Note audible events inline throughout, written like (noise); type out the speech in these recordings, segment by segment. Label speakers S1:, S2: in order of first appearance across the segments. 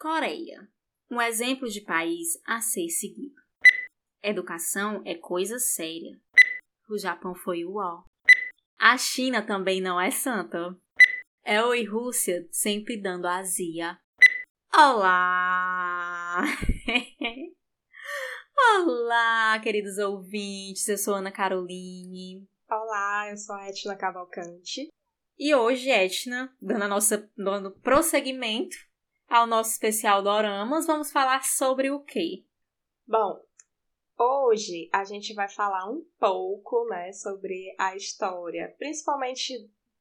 S1: Coreia. Um exemplo de país a ser seguido. Educação é coisa séria. O Japão foi o ó. A China também não é santa. É e Rússia sempre dando azia. Olá! (laughs) Olá, queridos ouvintes. Eu sou Ana Caroline.
S2: Olá, eu sou a Etna Cavalcante.
S1: E hoje, Etna, dando, a nossa, dando prosseguimento ao nosso especial Doramas, vamos falar sobre o quê?
S2: Bom, hoje a gente vai falar um pouco, né, sobre a história, principalmente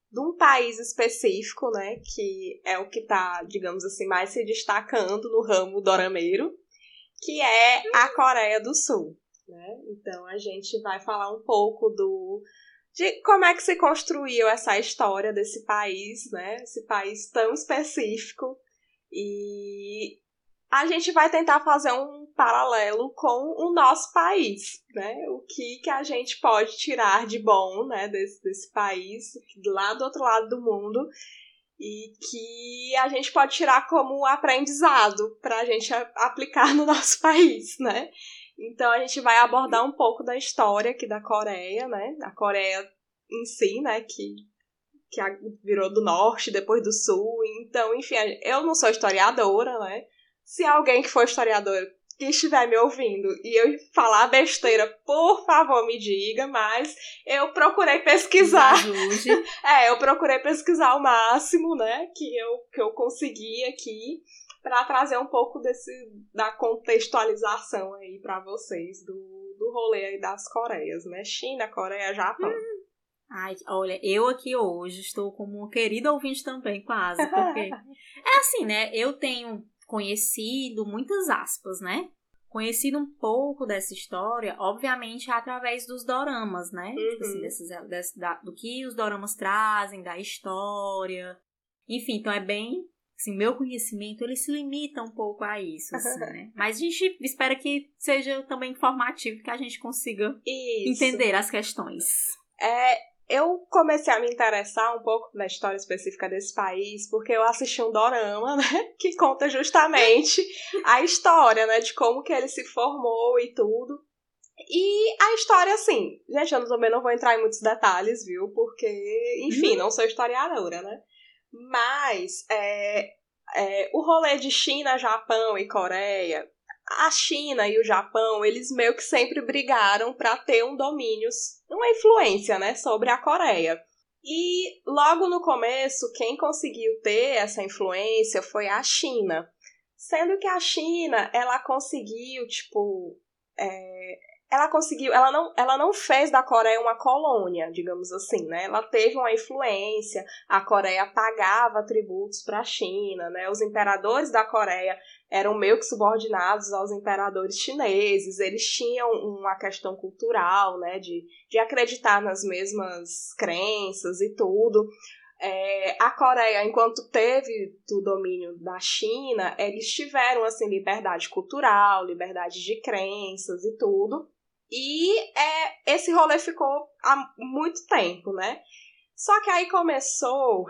S2: de um país específico, né, que é o que está, digamos assim, mais se destacando no ramo dorameiro, que é a Coreia do Sul. Né? Então a gente vai falar um pouco do de como é que se construiu essa história desse país, né? Esse país tão específico. E a gente vai tentar fazer um paralelo com o nosso país, né? O que, que a gente pode tirar de bom, né, desse, desse país, lá do outro lado do mundo, e que a gente pode tirar como aprendizado para a gente aplicar no nosso (laughs) país, né? Então a gente vai abordar um pouco da história aqui da Coreia, né? A Coreia em si, né? Que, que virou do norte, depois do sul. Então, enfim, eu não sou historiadora, né? Se alguém que for historiador que estiver me ouvindo e eu falar besteira, por favor, me diga, mas eu procurei pesquisar. (laughs) é, eu procurei pesquisar o máximo, né, que eu, que eu consegui aqui para trazer um pouco desse da contextualização aí para vocês do, do rolê aí das Coreias, né? China, Coreia, Japão. Hum.
S1: Ai, olha, eu aqui hoje estou como uma querida ouvinte também, quase, porque (laughs) é assim, né? Eu tenho conhecido muitas aspas, né? Conhecido um pouco dessa história, obviamente, através dos doramas, né? Uhum. Tipo assim, uhum. desses, desse, da, do que os doramas trazem, da história. Enfim, então é bem assim, meu conhecimento ele se limita um pouco a isso, assim, né? (laughs) Mas a gente espera que seja também informativo, que a gente consiga isso. entender as questões.
S2: É, eu comecei a me interessar um pouco na história específica desse país porque eu assisti um dorama, (laughs) né, que conta justamente a história, né, de como que ele se formou e tudo. E a história, assim, gente, eu também não vou entrar em muitos detalhes, viu? Porque, enfim, uhum. não sou historiadora, né? Mas é, é, o rolê de China, Japão e Coreia, a China e o Japão, eles meio que sempre brigaram para ter um domínio, uma influência, né, sobre a Coreia. E logo no começo, quem conseguiu ter essa influência foi a China. Sendo que a China, ela conseguiu, tipo, é, ela conseguiu, ela não, ela não fez da Coreia uma colônia, digamos assim, né? Ela teve uma influência, a Coreia pagava tributos para a China, né? Os imperadores da Coreia eram meio que subordinados aos imperadores chineses, eles tinham uma questão cultural, né, de, de acreditar nas mesmas crenças e tudo. É, a Coreia, enquanto teve o domínio da China, eles tiveram assim liberdade cultural, liberdade de crenças e tudo. E é, esse rolê ficou há muito tempo, né? Só que aí começou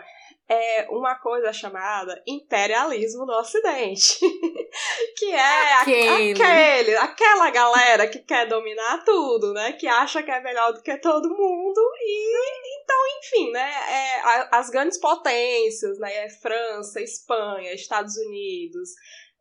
S2: é, uma coisa chamada imperialismo no Ocidente. (laughs) que é aquele. aquele, aquela galera que quer dominar tudo, né? Que acha que é melhor do que todo mundo. E então, enfim, né? É, as grandes potências, né? É França, Espanha, Estados Unidos,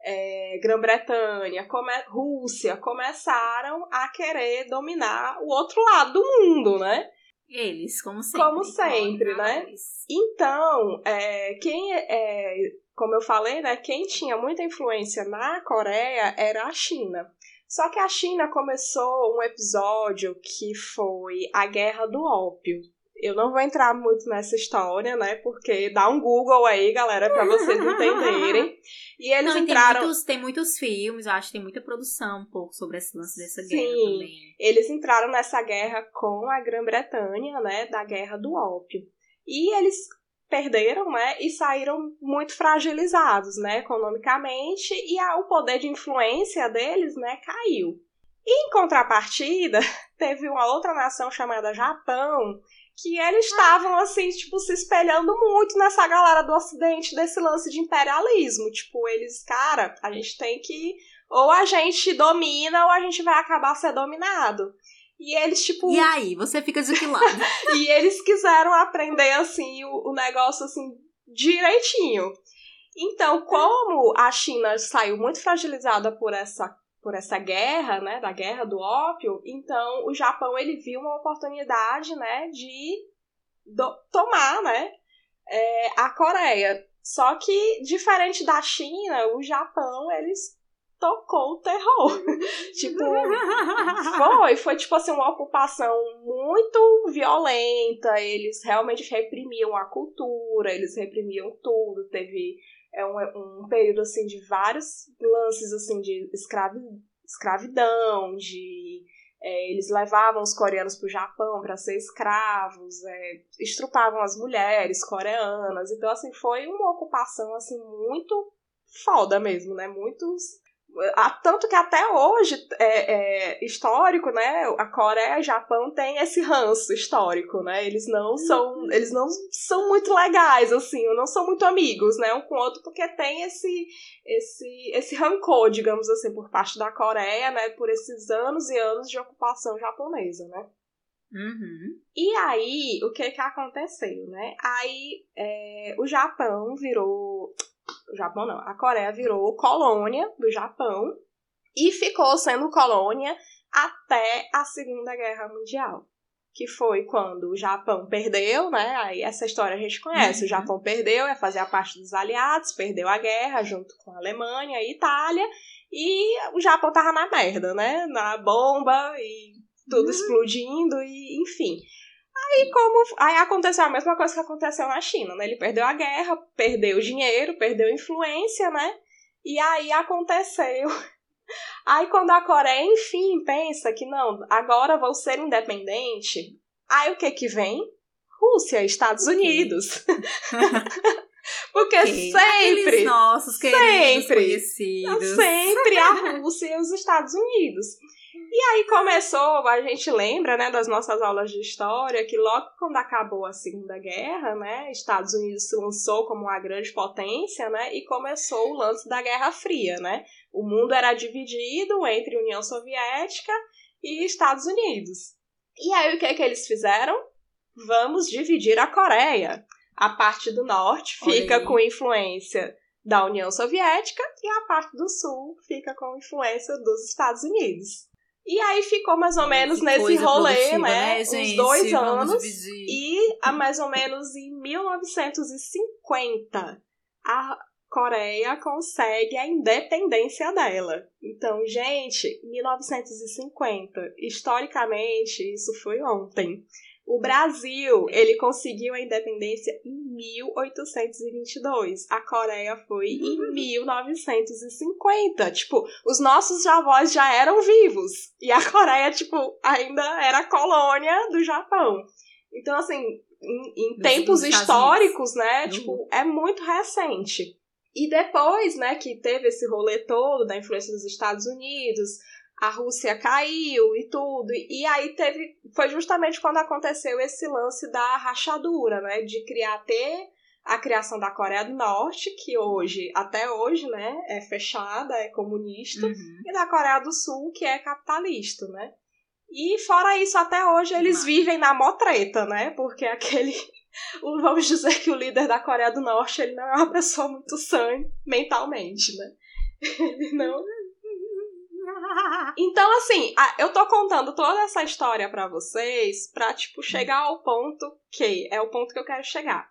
S2: é, Grã-Bretanha, come, Rússia começaram a querer dominar o outro lado do mundo, né?
S1: Eles, como sempre.
S2: Como sempre, né? Então, é, quem é, como eu falei, né, quem tinha muita influência na Coreia era a China. Só que a China começou um episódio que foi a Guerra do Ópio. Eu não vou entrar muito nessa história, né? Porque dá um Google aí, galera, para vocês (laughs) entenderem. E eles não, entraram.
S1: Tem muitos, tem muitos filmes, eu acho que tem muita produção um pouco sobre esse lance dessa Sim, guerra também.
S2: Eles entraram nessa guerra com a Grã-Bretanha, né? Da Guerra do Ópio. E eles perderam, né, e saíram muito fragilizados, né, economicamente, e a, o poder de influência deles, né, caiu. E, em contrapartida, (laughs) teve uma outra nação chamada Japão, que eles estavam, assim, tipo, se espelhando muito nessa galera do Ocidente, desse lance de imperialismo. Tipo, eles, cara, a gente tem que. Ou a gente domina ou a gente vai acabar sendo dominado. E eles, tipo.
S1: E aí, você fica de que lado? (laughs)
S2: e eles quiseram aprender, assim, o, o negócio, assim, direitinho. Então, como a China saiu muito fragilizada por essa por essa guerra, né, da guerra do ópio, então o Japão ele viu uma oportunidade, né, de do, tomar, né, é, a Coreia. Só que diferente da China, o Japão eles tocou o terror. (laughs) tipo, foi, foi tipo assim uma ocupação muito violenta, eles realmente reprimiam a cultura, eles reprimiam tudo, teve é um, um período assim de vários lances assim de escravi, escravidão, de é, eles levavam os coreanos para o Japão para ser escravos, é, estrupavam as mulheres coreanas, então assim foi uma ocupação assim muito foda mesmo, né? Muitos tanto que até hoje, é, é, histórico, né? A Coreia e o Japão tem esse ranço histórico, né? Eles não são, uhum. eles não são muito legais, assim, não são muito amigos, né? Um com o outro, porque tem esse, esse, esse rancor, digamos assim, por parte da Coreia, né? Por esses anos e anos de ocupação japonesa, né?
S1: Uhum.
S2: E aí, o que que aconteceu, né? Aí, é, o Japão virou o Japão não, a Coreia virou colônia do Japão e ficou sendo colônia até a Segunda Guerra Mundial. Que foi quando o Japão perdeu, né? Aí essa história a gente conhece. Uhum. O Japão perdeu, ia fazer a parte dos aliados, perdeu a guerra junto com a Alemanha e Itália. E o Japão tava na merda, né? Na bomba e tudo uhum. explodindo, e enfim. Aí como aí aconteceu a mesma coisa que aconteceu na China, né? Ele perdeu a guerra, perdeu dinheiro, perdeu influência, né? E aí aconteceu. (laughs) Aí quando a Coreia, enfim, pensa que não, agora vou ser independente, aí o que que vem? Rússia, Estados Unidos. (laughs) (laughs) Porque okay. sempre. Aqueles
S1: nossos queridos sempre, conhecidos.
S2: Sempre a Rússia e os Estados Unidos. E aí começou, a gente lembra, né, das nossas aulas de história, que logo quando acabou a Segunda Guerra, né, Estados Unidos se lançou como uma grande potência, né, e começou o lance da Guerra Fria, né? O mundo era dividido entre União Soviética e Estados Unidos. E aí o que que eles fizeram? Vamos dividir a Coreia. A parte do norte fica com influência da União Soviética e a parte do sul fica com influência dos Estados Unidos. E aí ficou mais ou menos que nesse rolê, né? né uns dois anos. E a mais ou menos em 1950, a Coreia consegue a independência dela. Então, gente, 1950, historicamente, isso foi ontem. O Brasil, ele conseguiu a independência em 1822. A Coreia foi em 1950. Uhum. Tipo, os nossos avós já eram vivos. E a Coreia, tipo, ainda era colônia do Japão. Então, assim, em, em tempos históricos, né? Uhum. Tipo, é muito recente. E depois, né, que teve esse rolê todo da influência dos Estados Unidos, a Rússia caiu e tudo. E aí teve. Foi justamente quando aconteceu esse lance da rachadura, né? De criar ter a criação da Coreia do Norte, que hoje, até hoje, né, é fechada, é comunista, uhum. e da Coreia do Sul, que é capitalista, né? E fora isso, até hoje eles vivem na motreta, né? Porque aquele. (laughs) Vamos dizer que o líder da Coreia do Norte ele não é uma pessoa muito sã mentalmente, né? (laughs) Ele não então, assim, eu tô contando toda essa história para vocês pra, tipo, chegar ao ponto que é o ponto que eu quero chegar.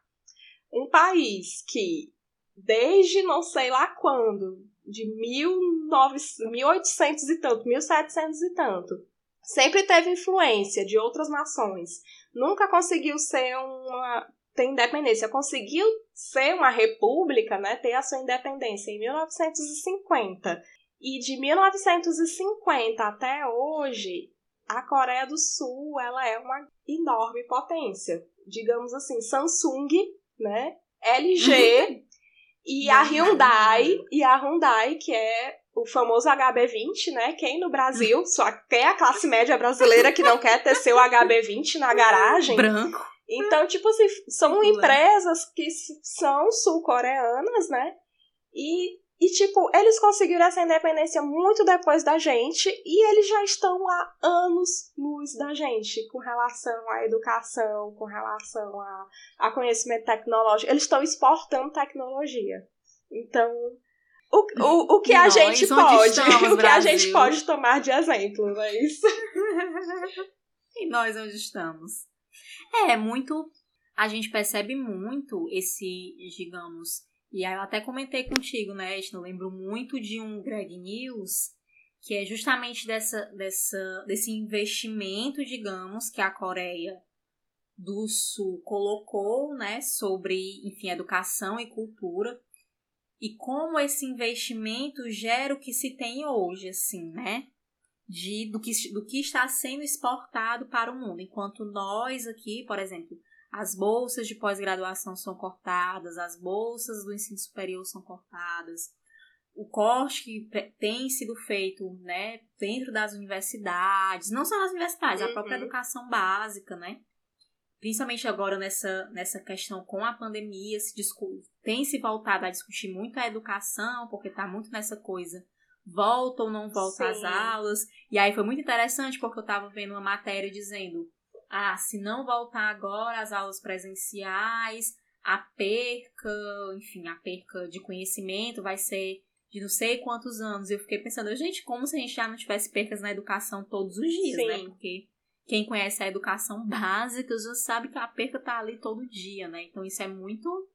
S2: Um país que, desde não sei lá quando, de 19, 1800 e tanto, 1700 e tanto, sempre teve influência de outras nações. Nunca conseguiu ser uma ter independência, conseguiu ser uma república, né, ter a sua independência em 1950 e de 1950 até hoje, a Coreia do Sul ela é uma enorme potência. Digamos assim, Samsung, né? LG (laughs) e a Hyundai, e a Hyundai, que é o famoso HB20, né? Quem no Brasil, (laughs) só quer a classe média brasileira que não quer ter seu HB20 na garagem.
S1: Branco.
S2: Então, tipo assim, são empresas que são sul-coreanas, né? E, e, tipo, eles conseguiram essa independência muito depois da gente e eles já estão há anos luz da gente com relação à educação, com relação a, a conhecimento tecnológico. Eles estão exportando tecnologia. Então, o, o, o que a gente pode, (laughs) estamos, o que a gente pode tomar de exemplo, não é isso? (laughs)
S1: e nós onde estamos? É, muito. A gente percebe muito esse, digamos. E aí eu até comentei contigo, né? Eu lembro muito de um Greg News, que é justamente dessa, dessa, desse investimento, digamos, que a Coreia do Sul colocou, né, sobre, enfim, educação e cultura e como esse investimento gera o que se tem hoje, assim, né? De, do, que, do que está sendo exportado para o mundo. Enquanto nós aqui, por exemplo, as bolsas de pós-graduação são cortadas, as bolsas do ensino superior são cortadas, o corte que tem sido feito né, dentro das universidades, não só nas universidades, uhum. a própria uhum. educação básica, né? principalmente agora nessa, nessa questão com a pandemia, se tem se voltado a discutir muito a educação, porque está muito nessa coisa, volta ou não volta às aulas. E aí foi muito interessante, porque eu estava vendo uma matéria dizendo, ah, se não voltar agora às aulas presenciais, a perca, enfim, a perca de conhecimento vai ser de não sei quantos anos. Eu fiquei pensando, gente, como se a gente já não tivesse percas na educação todos os dias, né? Sim. né? Porque quem conhece a educação (laughs) básica já sabe que a perca tá ali todo dia, né? Então isso é muito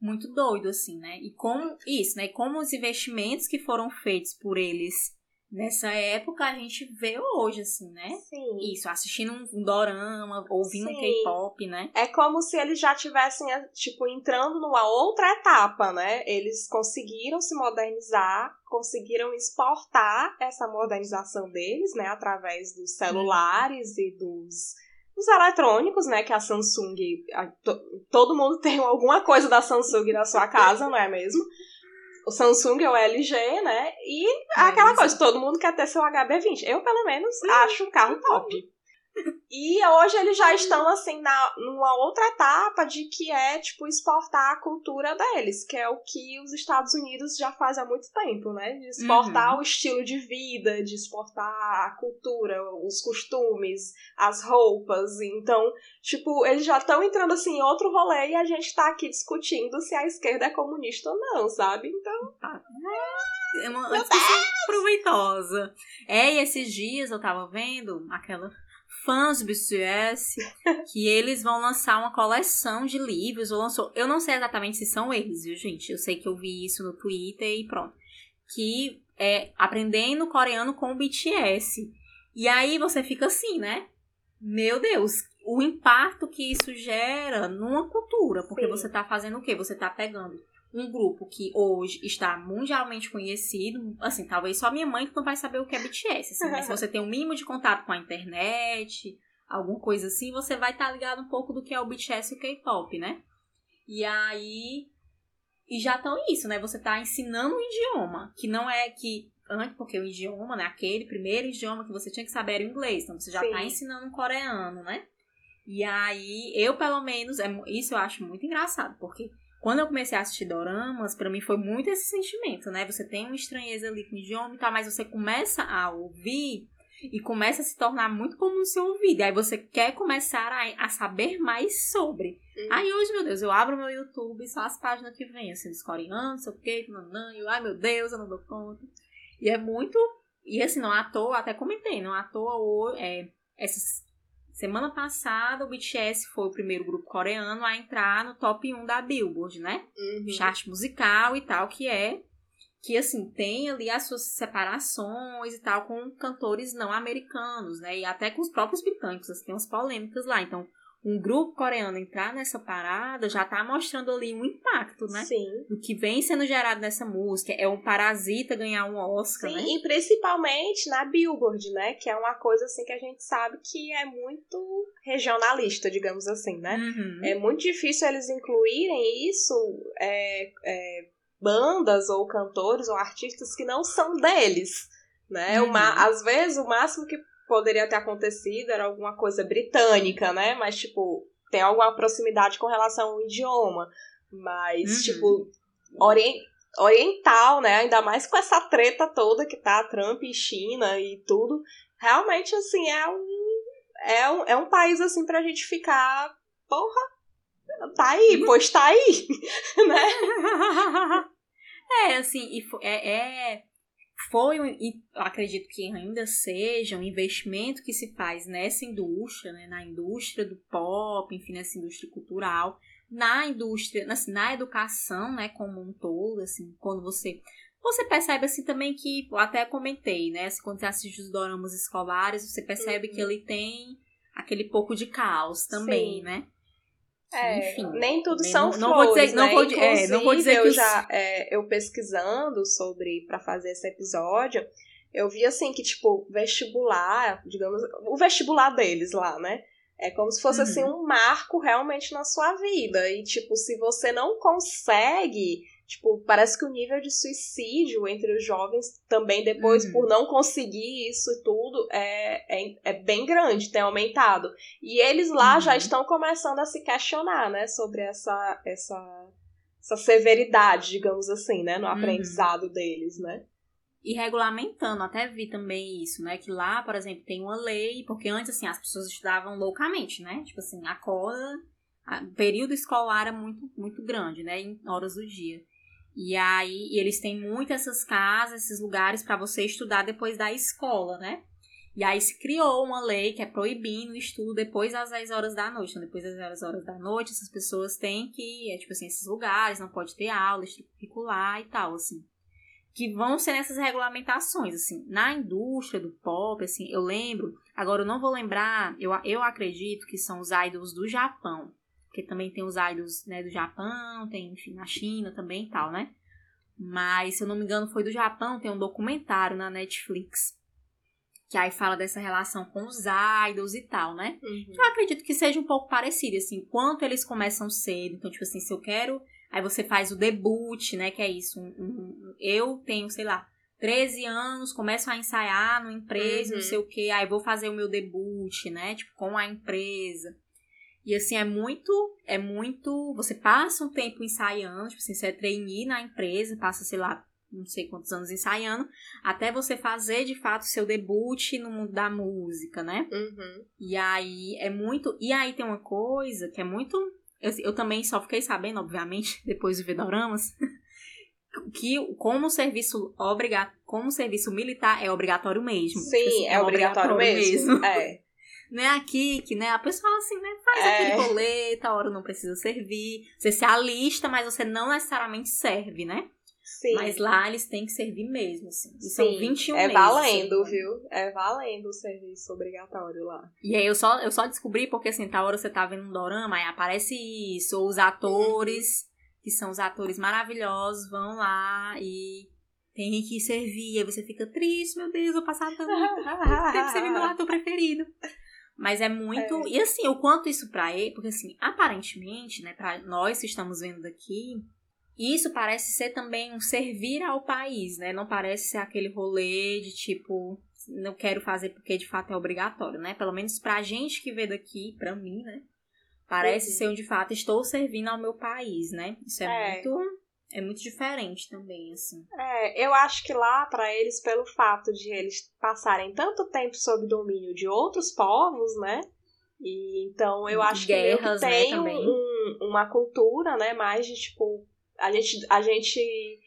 S1: muito doido assim, né? E como isso, né? E como os investimentos que foram feitos por eles nessa época a gente vê hoje, assim, né?
S2: Sim.
S1: Isso, assistindo um dorama, ouvindo um K-pop, né?
S2: É como se eles já tivessem, tipo, entrando numa outra etapa, né? Eles conseguiram se modernizar, conseguiram exportar essa modernização deles, né? Através dos celulares uhum. e dos os eletrônicos, né, que a Samsung, a, to, todo mundo (laughs) tem alguma coisa da Samsung na sua casa, não é mesmo? O Samsung ou o LG, né? E é aquela coisa, todo mundo quer ter seu HB20. Eu, pelo menos, uhum. acho um carro top. E hoje eles já estão, assim, na, numa outra etapa de que é, tipo, exportar a cultura deles, que é o que os Estados Unidos já faz há muito tempo, né? De exportar uhum. o estilo de vida, de exportar a cultura, os costumes, as roupas. Então, tipo, eles já estão entrando, assim, em outro rolê e a gente tá aqui discutindo se a esquerda é comunista ou não, sabe? Então. Ah,
S1: é uma discussão proveitosa. É, e esses dias eu tava vendo aquela fãs do BTS que eles vão lançar uma coleção de livros. Ou lançou, eu não sei exatamente se são eles, viu, gente? Eu sei que eu vi isso no Twitter e pronto. Que é aprendendo coreano com o BTS. E aí você fica assim, né? Meu Deus, o impacto que isso gera numa cultura. Porque Sim. você tá fazendo o quê? Você tá pegando um grupo que hoje está mundialmente conhecido, assim, talvez só minha mãe que não vai saber o que é BTS, assim, mas (laughs) se você tem um mínimo de contato com a internet, alguma coisa assim, você vai estar tá ligado um pouco do que é o BTS e o K-pop, né? E aí e já estão isso, né? Você está ensinando um idioma, que não é que antes, porque o idioma, né, aquele primeiro idioma que você tinha que saber era o inglês, então você já está ensinando um coreano, né? E aí, eu pelo menos, é, isso eu acho muito engraçado, porque quando eu comecei a assistir doramas, para mim foi muito esse sentimento, né? Você tem uma estranheza ali com o idioma e tal, mas você começa a ouvir e começa a se tornar muito comum o seu ouvido. Aí você quer começar a, a saber mais sobre. Uhum. Aí hoje, meu Deus, eu abro meu YouTube e só as páginas que vêm, assim, dos coreanos, sei o quê, nanã, e eu, ai meu Deus, eu não dou conta. E é muito. E assim, não à toa, até comentei, não à toa, é, essas Semana passada, o BTS foi o primeiro grupo coreano a entrar no top 1 da Billboard, né? Uhum. Chart musical e tal, que é que assim tem ali as suas separações e tal com cantores não americanos, né? E até com os próprios britânicos, assim, tem umas polêmicas lá. Então, um grupo coreano entrar nessa parada já tá mostrando ali um impacto, né?
S2: Sim.
S1: Do que vem sendo gerado nessa música. É um parasita ganhar um Oscar,
S2: Sim,
S1: né?
S2: e principalmente na Billboard, né? Que é uma coisa assim que a gente sabe que é muito regionalista, digamos assim, né? Uhum. É muito difícil eles incluírem isso. É, é, bandas ou cantores ou artistas que não são deles, né? Uhum. Uma, às vezes o máximo que poderia ter acontecido era alguma coisa britânica, né? Mas, tipo, tem alguma proximidade com relação ao idioma. Mas, uhum. tipo, orient, oriental, né? Ainda mais com essa treta toda que tá Trump e China e tudo. Realmente, assim, é um, é um, é um país, assim, pra gente ficar. Porra, tá aí, uhum. pois tá aí, (laughs) né? (laughs)
S1: É, assim, é, é foi, e acredito que ainda seja, um investimento que se faz nessa indústria, né, na indústria do pop, enfim, nessa indústria cultural, na indústria, assim, na educação, né, como um todo, assim, quando você você percebe assim também que, até comentei, né, assim, quando você assiste os doramas escolares, você percebe uhum. que ele tem aquele pouco de caos também, Sim. né?
S2: É, Enfim, nem tudo são não, flores, vou dizer, né? não vou, é, não vou dizer eu que já é, eu pesquisando sobre para fazer esse episódio, eu vi assim que tipo vestibular, digamos, o vestibular deles lá, né? É como se fosse assim, uhum. assim um marco realmente na sua vida e tipo se você não consegue Tipo, parece que o nível de suicídio entre os jovens também depois, uhum. por não conseguir isso tudo, é, é, é, bem grande, tem aumentado. E eles lá uhum. já estão começando a se questionar, né, sobre essa, essa, essa severidade, digamos assim, né, no uhum. aprendizado deles, né.
S1: E regulamentando, até vi também isso, né? Que lá, por exemplo, tem uma lei, porque antes, assim, as pessoas estudavam loucamente, né? Tipo assim, acorda, o período escolar era muito, muito grande, né? Em horas do dia. E aí e eles têm muito essas casas, esses lugares para você estudar depois da escola, né? E aí se criou uma lei que é proibindo o estudo depois das 10 horas da noite. Então, depois das 10 horas da noite, essas pessoas têm que, é, tipo assim, esses lugares, não pode ter aula extracurricular e tal, assim. Que vão ser nessas regulamentações, assim. Na indústria do pop, assim, eu lembro, agora eu não vou lembrar, eu, eu acredito que são os idols do Japão porque também tem os idols né, do Japão, tem, enfim, na China também e tal, né? Mas, se eu não me engano, foi do Japão, tem um documentário na Netflix. Que aí fala dessa relação com os idols e tal, né? Uhum. Eu acredito que seja um pouco parecido, assim, quanto eles começam cedo. Então, tipo assim, se eu quero. Aí você faz o debut, né? Que é isso. Um, um, eu tenho, sei lá, 13 anos, começo a ensaiar numa empresa, uhum. não sei o quê. Aí vou fazer o meu debut, né? Tipo, com a empresa. E assim, é muito, é muito. Você passa um tempo ensaiando, tipo assim, você é trainee na empresa, passa, sei lá, não sei quantos anos ensaiando, até você fazer de fato seu debut no mundo da música, né?
S2: Uhum.
S1: E aí é muito. E aí tem uma coisa que é muito. Eu, eu também só fiquei sabendo, obviamente, (laughs) depois de ver Doramas, (laughs) que como serviço obrigatório, como serviço militar é obrigatório mesmo.
S2: Sim, tipo assim, é, é, obrigatório, obrigatório mesmo. mesmo. É. (laughs)
S1: né, aqui, que né, a pessoa assim, né, faz é. aquele rolê, tal hora não precisa servir. Você se alista, mas você não necessariamente serve, né?
S2: Sim.
S1: Mas lá eles têm que servir mesmo, assim. E Sim, são 21
S2: é
S1: meses.
S2: É valendo, assim, viu? É valendo o serviço obrigatório lá.
S1: E aí eu só, eu só descobri porque, assim, tal hora você tá vendo um dorama, aí aparece isso, ou os atores, uhum. que são os atores maravilhosos, vão lá e tem que servir. Aí você fica triste, meu Deus, vou passar tanto (laughs) tempo servindo meu ator preferido. Mas é muito. É. E assim, o quanto isso pra ele. Porque assim, aparentemente, né, pra nós que estamos vendo daqui, isso parece ser também um servir ao país, né? Não parece ser aquele rolê de tipo, não quero fazer porque de fato é obrigatório, né? Pelo menos pra gente que vê daqui, pra mim, né? Parece uhum. ser um de fato estou servindo ao meu país, né? Isso é, é. muito é muito diferente também, assim.
S2: É, eu acho que lá, para eles, pelo fato de eles passarem tanto tempo sob domínio de outros povos, né? E então eu acho Guerras, que né, tem né, um, uma cultura, né? Mais de tipo. A gente, a gente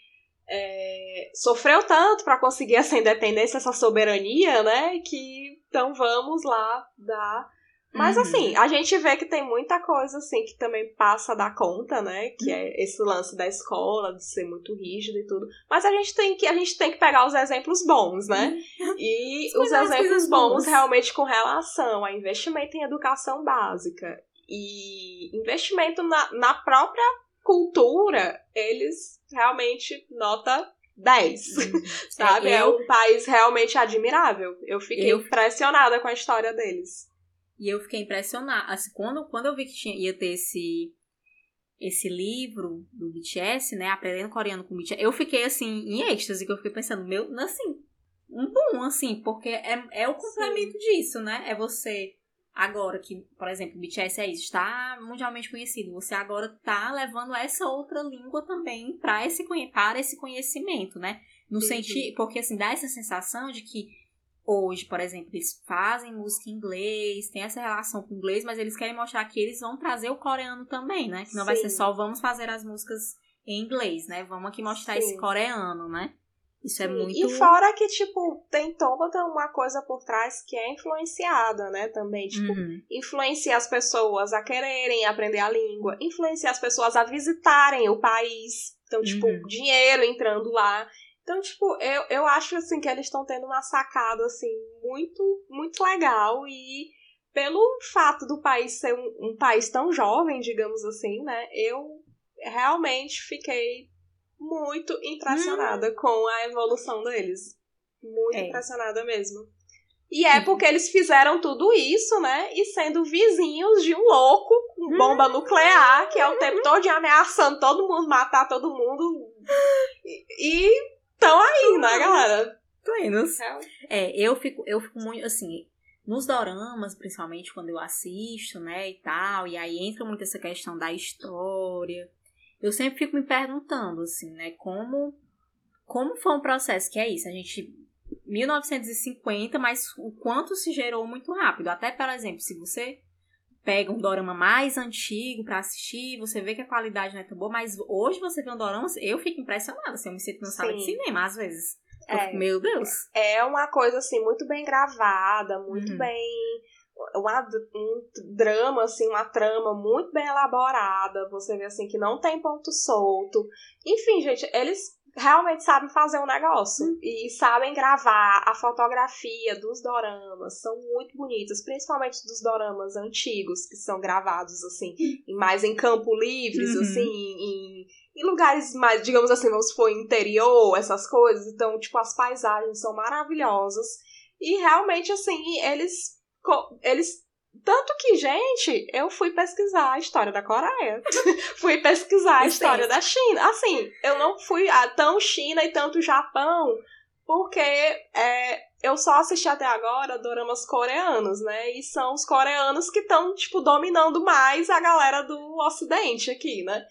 S2: é, sofreu tanto para conseguir (laughs) essa independência, essa soberania, né? Que então vamos lá dar mas uhum. assim, a gente vê que tem muita coisa assim que também passa da conta, né? Que é esse lance da escola, de ser muito rígido e tudo. Mas a gente tem que, a gente tem que pegar os exemplos bons, né? (laughs) E os exemplos bons realmente com relação a investimento em educação básica e investimento na, na própria cultura, eles realmente nota 10. Uhum. (laughs) sabe? É, eu... é um país realmente admirável. Eu fiquei eu... impressionada com a história deles.
S1: E eu fiquei impressionada. Assim, quando, quando eu vi que tinha, ia ter esse, esse livro do BTS, né? Aprendendo coreano com BTS, eu fiquei assim, em êxtase, que eu fiquei pensando, meu, assim, um bom, assim, porque é, é o complemento Sim. disso, né? É você agora que, por exemplo, o BTS é isso, está mundialmente conhecido, você agora está levando essa outra língua também para esse, para esse conhecimento, né? No sentido, porque assim, dá essa sensação de que hoje, por exemplo, eles fazem música em inglês, tem essa relação com o inglês, mas eles querem mostrar que eles vão trazer o coreano também, né? Que não Sim. vai ser só vamos fazer as músicas em inglês, né? Vamos aqui mostrar Sim. esse coreano, né? Isso é muito.
S2: E fora que, tipo, tem toda uma coisa por trás que é influenciada, né? Também. Tipo, uhum. influencia as pessoas a quererem aprender a língua, influencia as pessoas a visitarem o país. Então, tipo, uhum. dinheiro entrando lá. Então, tipo, eu, eu acho, assim, que eles estão tendo uma sacada, assim, muito, muito legal. E pelo fato do país ser um, um país tão jovem, digamos assim, né? Eu realmente fiquei muito impressionada hum. com a evolução deles. Muito é. impressionada mesmo. E é porque eles fizeram tudo isso, né? E sendo vizinhos de um louco com bomba hum. nuclear, que é o tempo todo ameaçando todo mundo, matar todo mundo. E estão aí, né, galera?
S1: Plenos. É, eu fico, eu fico muito assim. Nos doramas, principalmente quando eu assisto, né, e tal, e aí entra muito essa questão da história, eu sempre fico me perguntando, assim, né, como, como foi um processo que é isso, a gente 1950, mas o quanto se gerou muito rápido. Até, por exemplo, se você pega um dorama mais antigo para assistir, você vê que a qualidade não é tão boa, mas hoje você vê um dorama, eu fico impressionada, assim, eu me sinto numa sala de cinema às vezes. É, fico, meu Deus.
S2: É uma coisa assim muito bem gravada, muito uhum. bem uma, um drama, assim, uma trama muito bem elaborada. Você vê, assim, que não tem ponto solto. Enfim, gente, eles realmente sabem fazer um negócio. Hum. E sabem gravar. A fotografia dos doramas são muito bonitas, principalmente dos doramas antigos, que são gravados, assim, mais em campo livres, uhum. assim, em, em lugares mais, digamos assim, vamos supor, interior, essas coisas. Então, tipo, as paisagens são maravilhosas. E realmente, assim, eles eles tanto que, gente, eu fui pesquisar a história da Coreia. (laughs) (laughs) fui pesquisar a história da China. Assim, eu não fui a tão China e tanto Japão, porque é, eu só assisti até agora doramas coreanos, né? E são os coreanos que estão, tipo, dominando mais a galera do ocidente aqui, né?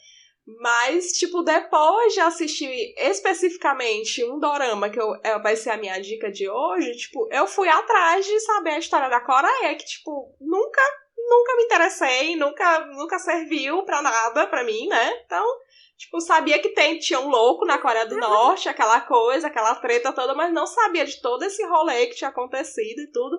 S2: Mas, tipo, depois de assistir especificamente um dorama, que eu, é, vai ser a minha dica de hoje, tipo, eu fui atrás de saber a história da Coreia, que, tipo, nunca, nunca me interessei, nunca, nunca serviu pra nada pra mim, né? Então, tipo, sabia que tem, tinha um louco na Coreia do Norte, aquela coisa, aquela treta toda, mas não sabia de todo esse rolê que tinha acontecido e tudo.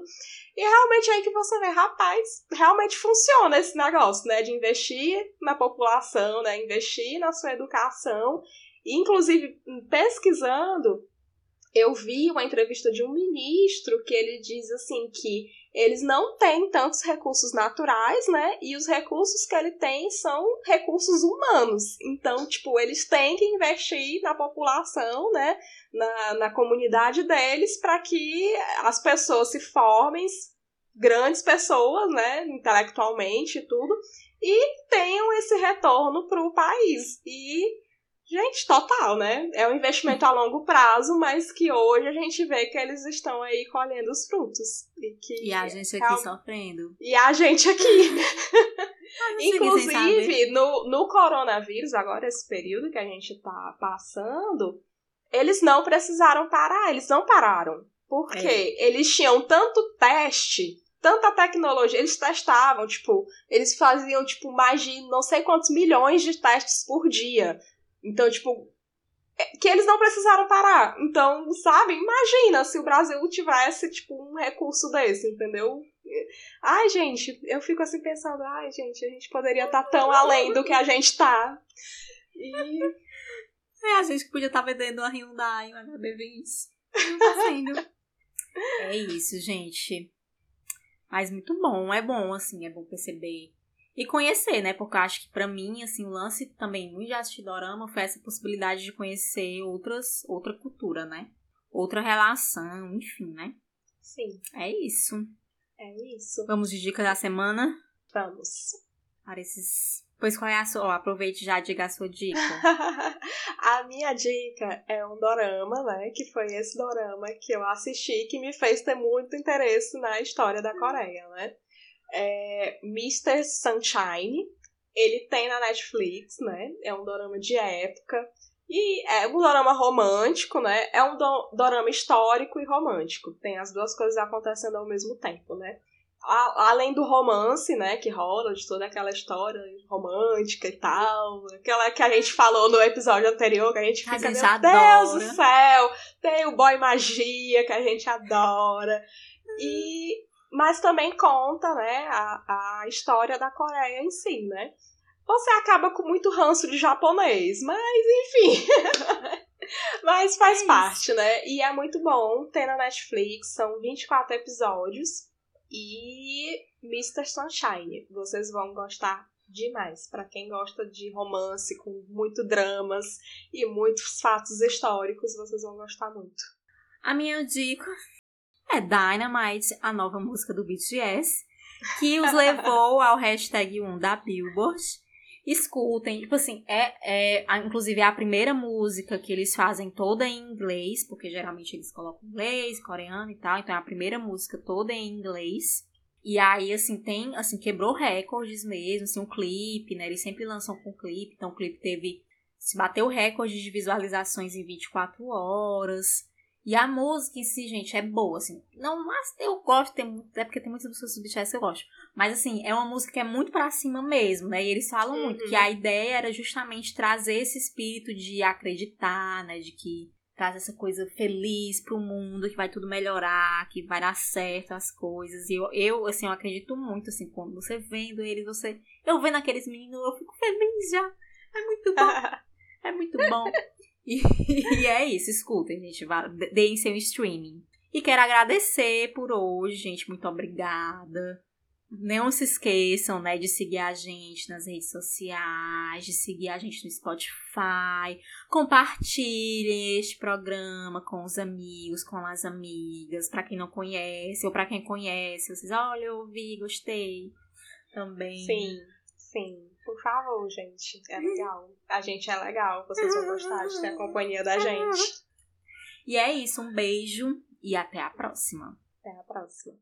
S2: E realmente é aí que você vê, rapaz, realmente funciona esse negócio, né? De investir na população, né? Investir na sua educação. Inclusive, pesquisando, eu vi uma entrevista de um ministro que ele diz assim que eles não têm tantos recursos naturais, né? E os recursos que ele tem são recursos humanos. Então, tipo, eles têm que investir na população, né? Na, na comunidade deles para que as pessoas se formem grandes pessoas, né? Intelectualmente e tudo. E tenham esse retorno para o país. E Gente, total, né? É um investimento a longo prazo, mas que hoje a gente vê que eles estão aí colhendo os frutos. E, que
S1: e a gente aqui sofrendo.
S2: E a gente aqui. (laughs) Inclusive, no, no coronavírus, agora esse período que a gente tá passando, eles não precisaram parar, eles não pararam. Porque é. eles tinham tanto teste tanta tecnologia, eles testavam, tipo, eles faziam, tipo, mais de não sei quantos milhões de testes por dia. Então, tipo, é, que eles não precisaram parar. Então, sabe, imagina se o Brasil tivesse, tipo, um recurso desse, entendeu? Ai, gente, eu fico assim pensando, ai, gente, a gente poderia estar tá tão além do que a gente tá. E.
S1: É, a gente podia estar tá vendendo a Hyundai, uma HB20. Não tá sendo. (laughs) é isso, gente. Mas muito bom, é bom, assim, é bom perceber e conhecer, né? Porque eu acho que para mim, assim, o lance também muito de assistir dorama foi essa possibilidade de conhecer outras, outra cultura, né? Outra relação, enfim, né?
S2: Sim.
S1: É isso.
S2: É isso.
S1: Vamos de dica da semana?
S2: Vamos.
S1: Para esses. Pois qual é a sua? Ó, aproveite já diga a sua dica. (laughs)
S2: a minha dica é um dorama, né? Que foi esse dorama que eu assisti que me fez ter muito interesse na história da Coreia, né? É Mr. Sunshine. Ele tem na Netflix, né? É um dorama de época. E é um dorama romântico, né? É um do dorama histórico e romântico. Tem as duas coisas acontecendo ao mesmo tempo, né? A, além do romance, né, que rola, de toda aquela história romântica e tal, aquela que a gente falou no episódio anterior, que a gente fica, a gente meu adora. Deus do céu, tem o boy magia que a gente adora. E mas também conta, né, a, a história da Coreia em si, né? Você acaba com muito ranço de japonês, mas enfim. (laughs) mas faz é parte, né? E é muito bom ter na Netflix, são 24 episódios. E Mr. Sunshine, vocês vão gostar demais. Para quem gosta de romance com muito dramas e muitos fatos históricos, vocês vão gostar muito.
S1: A minha dica é Dynamite, a nova música do BTS, que os levou ao hashtag 1 da Billboard escutem. Tipo assim, é, é inclusive é a primeira música que eles fazem toda em inglês, porque geralmente eles colocam inglês, coreano e tal. Então é a primeira música toda em inglês. E aí, assim, tem, assim, quebrou recordes mesmo, assim, um clipe, né? Eles sempre lançam com clipe, então o clipe teve, se bateu recorde de visualizações em 24 horas. E a música em si, gente, é boa, assim. Não, mas eu gosto, tem, é porque tem muitas pessoas do BTS que eu gosto. Mas, assim, é uma música que é muito pra cima mesmo, né? E eles falam uhum. muito que a ideia era justamente trazer esse espírito de acreditar, né? De que traz essa coisa feliz pro mundo, que vai tudo melhorar, que vai dar certo as coisas. E eu, eu assim, eu acredito muito, assim, quando você vendo eles, você... Eu vendo aqueles meninos, eu fico feliz já. É muito bom. (laughs) é muito bom. E, (laughs) e é isso, escutem, gente. Deem seu streaming. E quero agradecer por hoje, gente. Muito obrigada. Não se esqueçam, né, de seguir a gente nas redes sociais, de seguir a gente no Spotify. Compartilhem este programa com os amigos, com as amigas, para quem não conhece ou para quem conhece. Vocês, olha, eu ouvi, gostei. Também.
S2: Sim, sim. Por favor, gente. É legal. A gente é legal. Vocês vão gostar de ter a companhia da (laughs) gente.
S1: E é isso. Um beijo e até a próxima.
S2: Até a próxima.